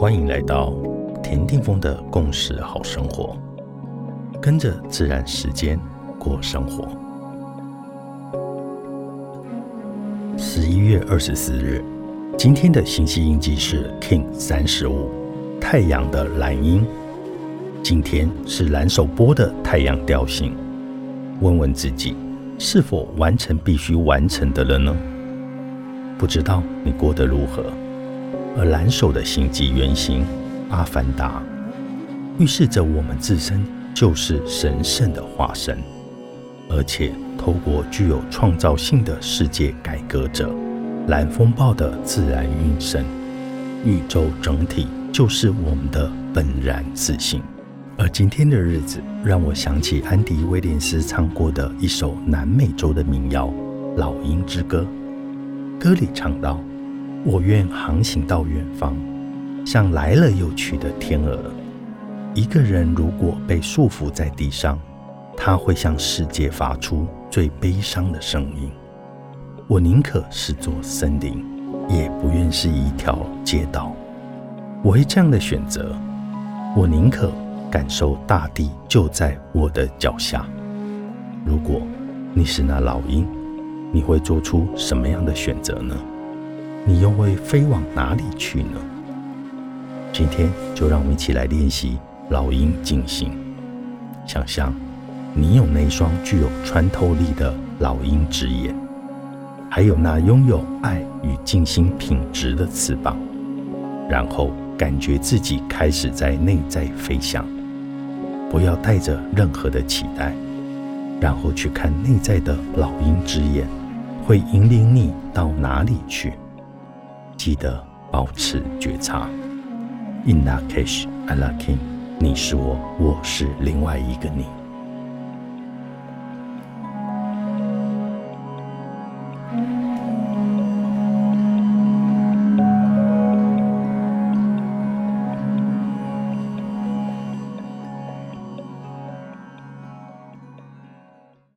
欢迎来到田定峰的共识好生活，跟着自然时间过生活。十一月二十四日，今天的星系印记是 King 三十五，太阳的蓝鹰。今天是蓝手波的太阳调性。问问自己，是否完成必须完成的了呢？不知道你过得如何？而蓝手的星际原型阿凡达，预示着我们自身就是神圣的化身，而且透过具有创造性的世界改革者蓝风暴的自然运生，宇宙整体就是我们的本然自信。而今天的日子让我想起安迪威廉斯唱过的一首南美洲的民谣《老鹰之歌》，歌里唱道。我愿航行到远方，像来了又去的天鹅。一个人如果被束缚在地上，他会向世界发出最悲伤的声音。我宁可是座森林，也不愿是一条街道。我会这样的选择。我宁可感受大地就在我的脚下。如果你是那老鹰，你会做出什么样的选择呢？你又会飞往哪里去呢？今天就让我们一起来练习老鹰静心。想象你有那双具有穿透力的老鹰之眼，还有那拥有爱与静心品质的翅膀，然后感觉自己开始在内在飞翔。不要带着任何的期待，然后去看内在的老鹰之眼会引领你到哪里去。记得保持觉察。In that case, I like him。你是我，我是另外一个你。